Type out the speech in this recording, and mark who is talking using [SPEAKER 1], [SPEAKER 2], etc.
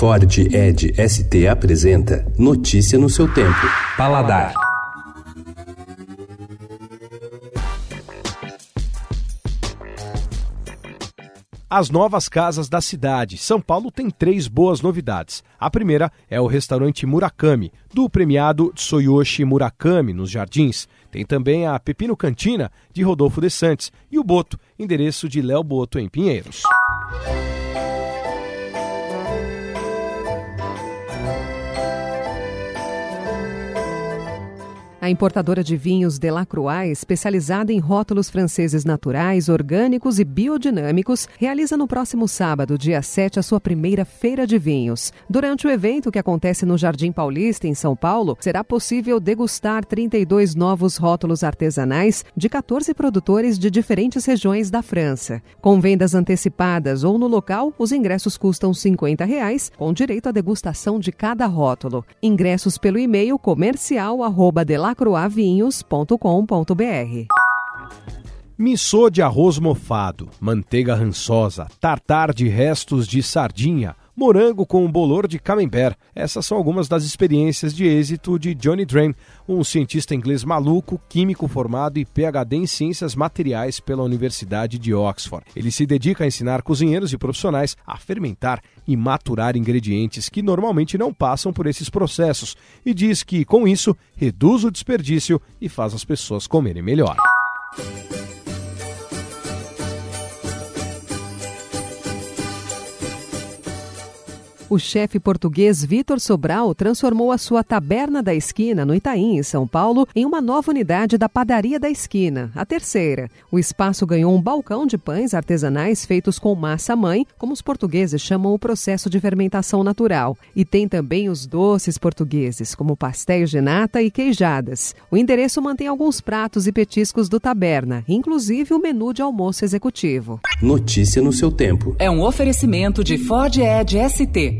[SPEAKER 1] Ford Ed ST apresenta Notícia no seu tempo. Paladar.
[SPEAKER 2] As novas casas da cidade. São Paulo tem três boas novidades. A primeira é o restaurante Murakami, do premiado Tsuyoshi Murakami, nos Jardins. Tem também a Pepino Cantina, de Rodolfo de Santos, e o Boto, endereço de Léo Boto, em Pinheiros.
[SPEAKER 3] A importadora de vinhos Delacroix, especializada em rótulos franceses naturais, orgânicos e biodinâmicos, realiza no próximo sábado, dia 7, a sua primeira feira de vinhos. Durante o evento, que acontece no Jardim Paulista, em São Paulo, será possível degustar 32 novos rótulos artesanais de 14 produtores de diferentes regiões da França. Com vendas antecipadas ou no local, os ingressos custam 50 reais, com direito à degustação de cada rótulo. Ingressos pelo e-mail comercial@delacroix lacroavinhos.com.br.
[SPEAKER 2] Missô de arroz mofado, manteiga rançosa, tartar de restos de sardinha, morango com bolor de camembert. Essas são algumas das experiências de êxito de Johnny Drain, um cientista inglês maluco, químico formado e PhD em ciências materiais pela Universidade de Oxford. Ele se dedica a ensinar cozinheiros e profissionais a fermentar e maturar ingredientes que normalmente não passam por esses processos e diz que, com isso, reduz o desperdício e faz as pessoas comerem melhor.
[SPEAKER 3] O chefe português Vitor Sobral transformou a sua Taberna da Esquina, no Itaim, em São Paulo, em uma nova unidade da Padaria da Esquina, a terceira. O espaço ganhou um balcão de pães artesanais feitos com massa-mãe, como os portugueses chamam o processo de fermentação natural. E tem também os doces portugueses, como pastéis de nata e queijadas. O endereço mantém alguns pratos e petiscos do Taberna, inclusive o menu de almoço executivo.
[SPEAKER 1] Notícia no seu tempo.
[SPEAKER 4] É um oferecimento de Ford Edge ST